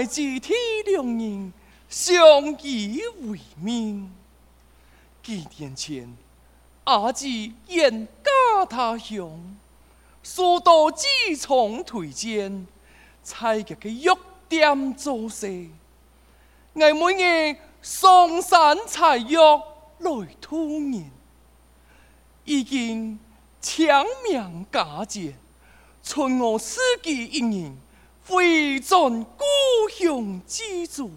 爱知体两人相依为命。几年前，阿姊远嫁他乡，受到机场推荐，采集个药店做事。我每日上山采药来度年，已经长命佳节。存我自己一人，回转故乡居住。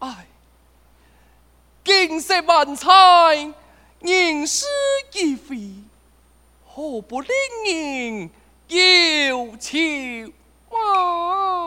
唉，金色万载，人事已非，何不令人有情啊？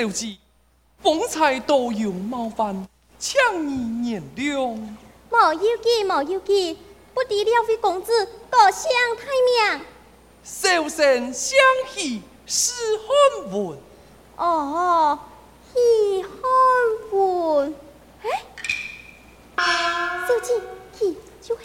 小姐，风采多有冒犯，请你原谅。莫要紧，莫要紧，不敌了位公子过襄太命。小生相许是汉文。哦，是汉文。哎，小姐，去就会。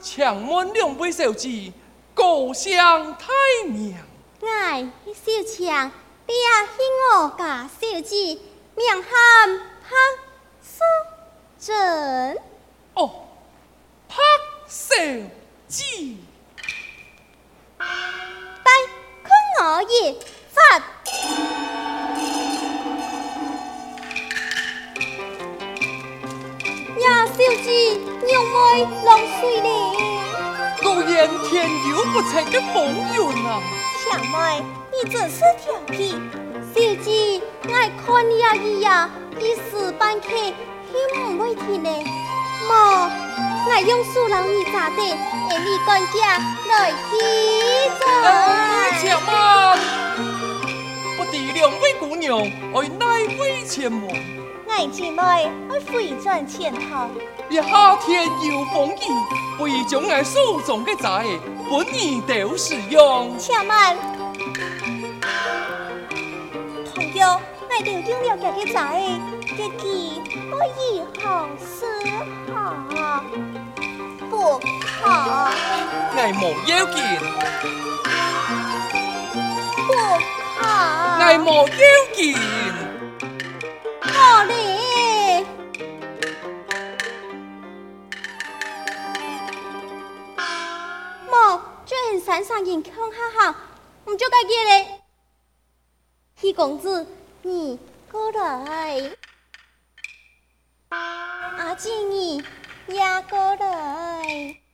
请问两位小姐。过襄太娘，哎，小强，爹是我家小姐，名喊柏素贞。哦，柏小姐，待看我一发。呀，小姐，让我落水哩。果然天有不测的风云啊！小妹，你真是调皮。小姐，爱看你呀，伊呀，一时半刻听唔会听呢。莫，爱用苏老你咋的，让你管家来提走。且慢，不敌两位姑娘，爱哪位前往？爱姐妹，爱回转前头。一下天有风雨，会将爱手中的债本儿都使用。且慢，朋友，爱留定了家的债，结局可以好是好，不好。爱莫要紧，不好。爱莫要紧，山上人看哈哈，我们就该见嘞。七公子，你过来。阿金，你也过来。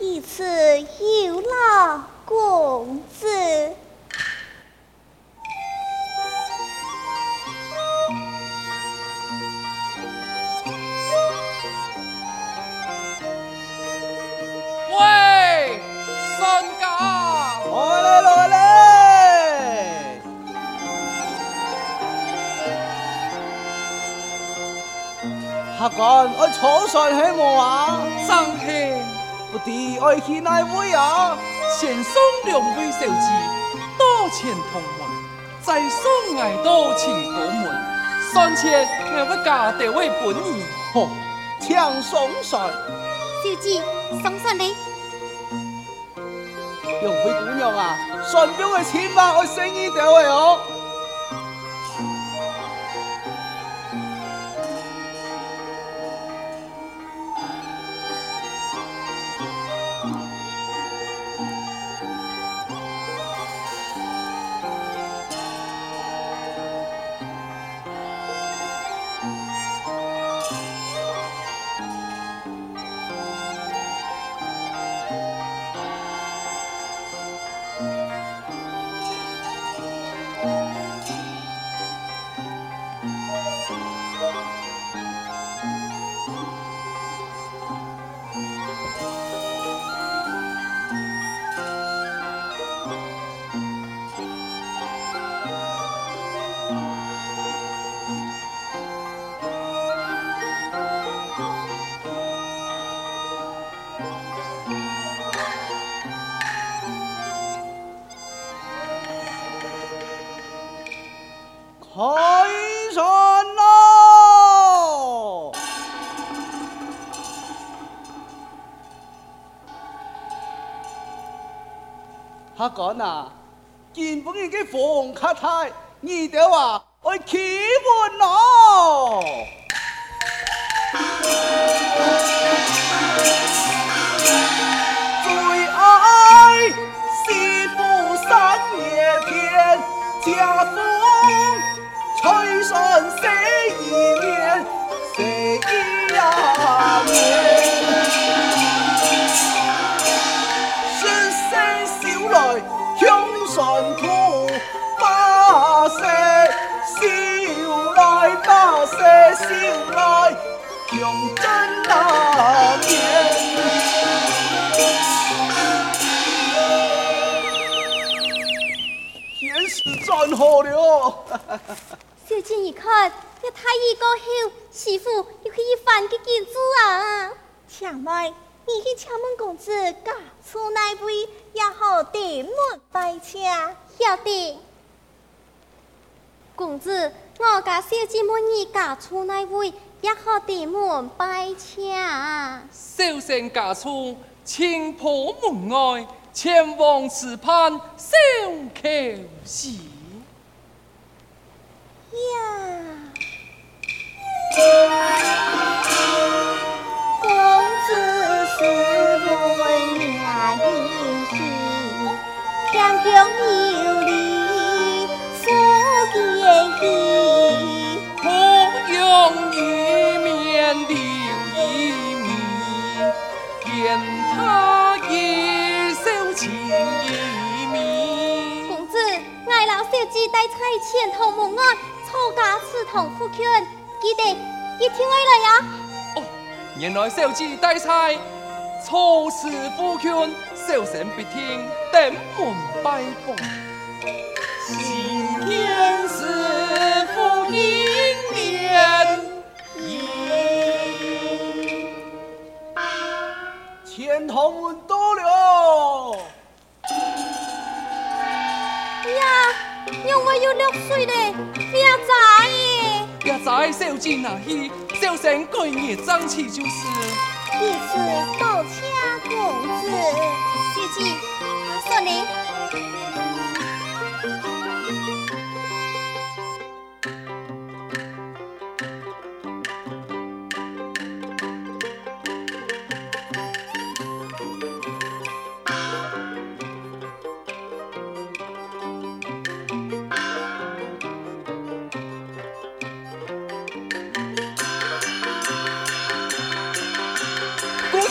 一次有劳公子。客官我坐上去么啊？上去，不敌爱去哪位啊？先送两位小姐到前同门，再送爱到前国门，算钱，我要加点位本意。吼，抢双算。小姐，双算你。两位姑娘啊，算中的千万我生意到位哦。阿干啊，今晡日嘅房客太，你哋话爱起门咯。最爱西湖三月天，家 小姐你看，这太医过后，媳妇又可以翻个镜子啊！请问，你去敲门公子家厝内位，也好登门拜请，晓得？公子，我家小姐问你家厝内位，也好登门拜请。小生家出青浦门外，前往池畔小口时。呀，公子是为娘应许，强强有力，福建喜，不用一面留一面，见他一手情一面。公子，爱老小姐带菜前头门外。好家祠堂福劝，记得一听我来呀！哦，原来小姐带菜，初次福劝，小神必听，登门拜访。今天是福迎年，前头门到了。因为有六岁嘞，你也在耶？也在小姐那里，小生过夜争气就是。一次到家公子，姐姐，他说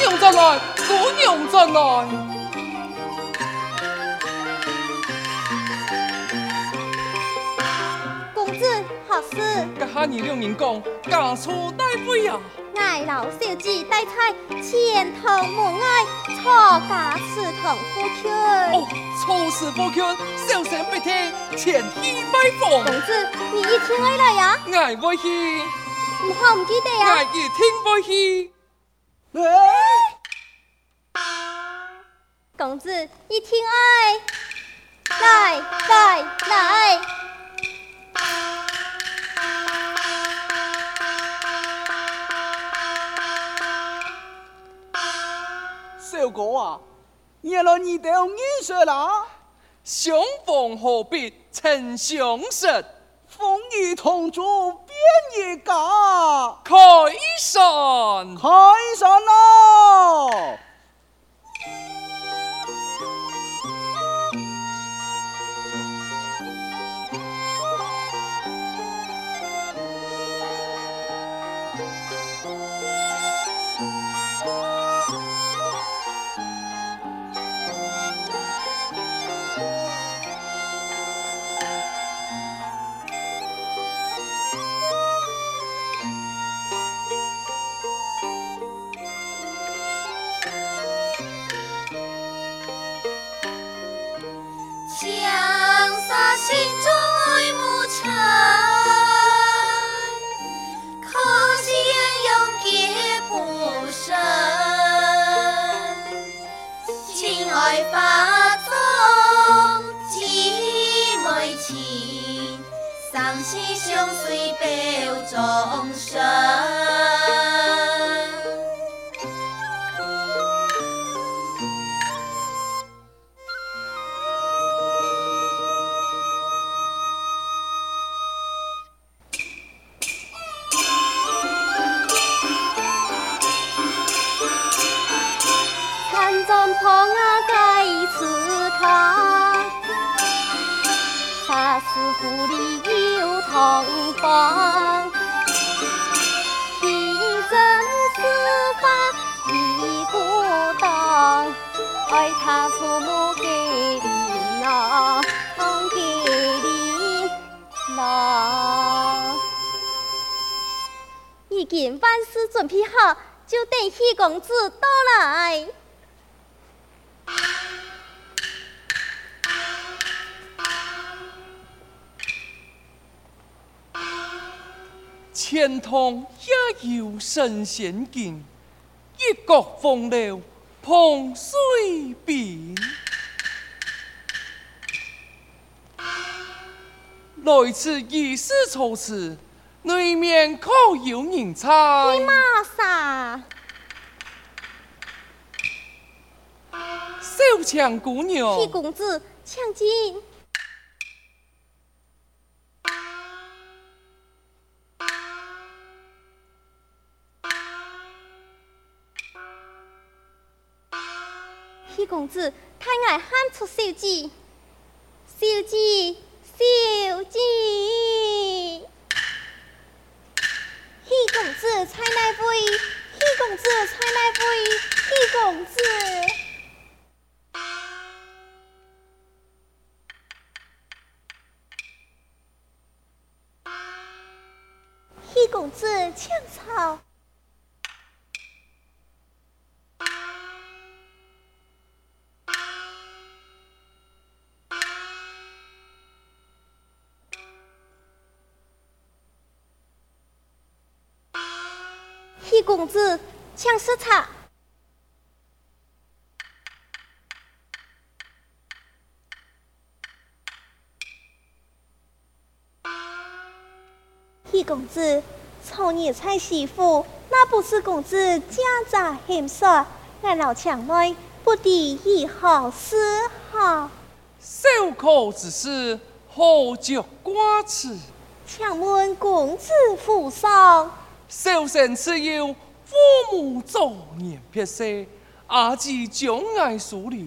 你。再来，姑娘再来。公子何事？甲哈儿两人讲，家厝待会啊。爱老小姐带菜，前头门外，错家祠堂福劝。哦，错事福劝，小生必听，前去拜访。公子，你一听爱来呀？爱不去。唔好唔记得呀？爱一听不去。公子，你听哎，来来来，首歌啊，年了你都五十了，相逢何必曾相识，风雨同舟。天爷讲，开山，开山喽、众生看中堂啊盖祠堂里有同房变一家。开山，开山喽！万事准备好，就等喜公子到来。钱塘也有神仙境，一国风流碰水瓶。来此一事措辞。内面可有人才？你骂啥？小强姑娘。七公子，请进。子，太爱喊出小姐，小姐，小姐。喜公子，菜来杯！喜公子，菜来杯！喜公子，公子，请试茶。喜公子，丑女菜媳妇，那不是公子家宅险说，俺老墙内不敌以好是好。小可之事，何足挂齿？请问公子府上。小生自幼父母早年撇世，阿姊将爱疏留，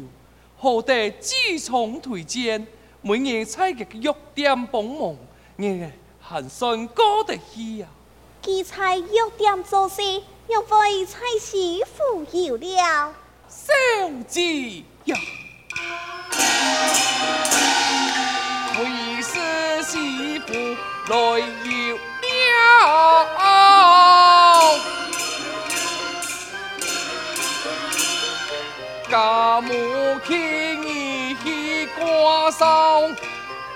何得自从推荐？每日采个药店帮忙，你还算过得去呀？既采药店做事，又为菜媳妇有了。小姐呀，为是媳妇来挂上，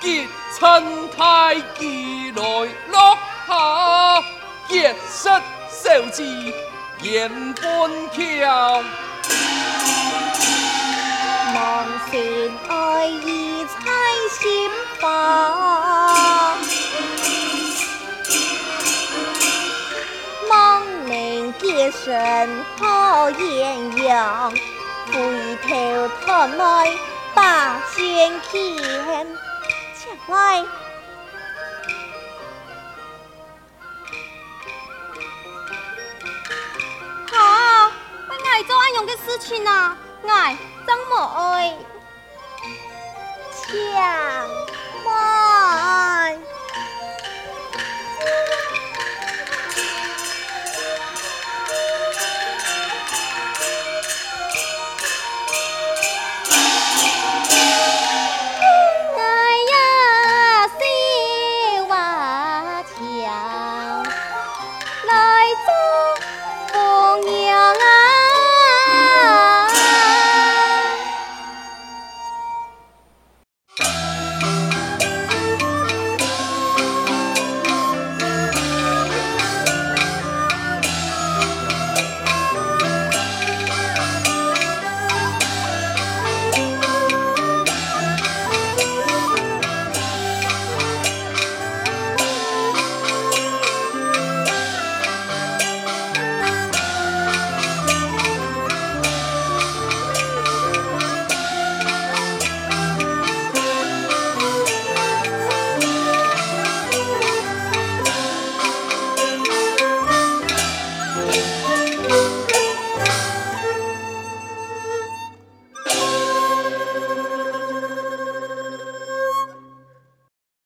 结亲太极来落下，结实小子言本巧，望心爱意猜心房，望能结身好阎阳。回头看来仙牵，请来。好，我爱做安样的事情啊，爱怎么爱？抢。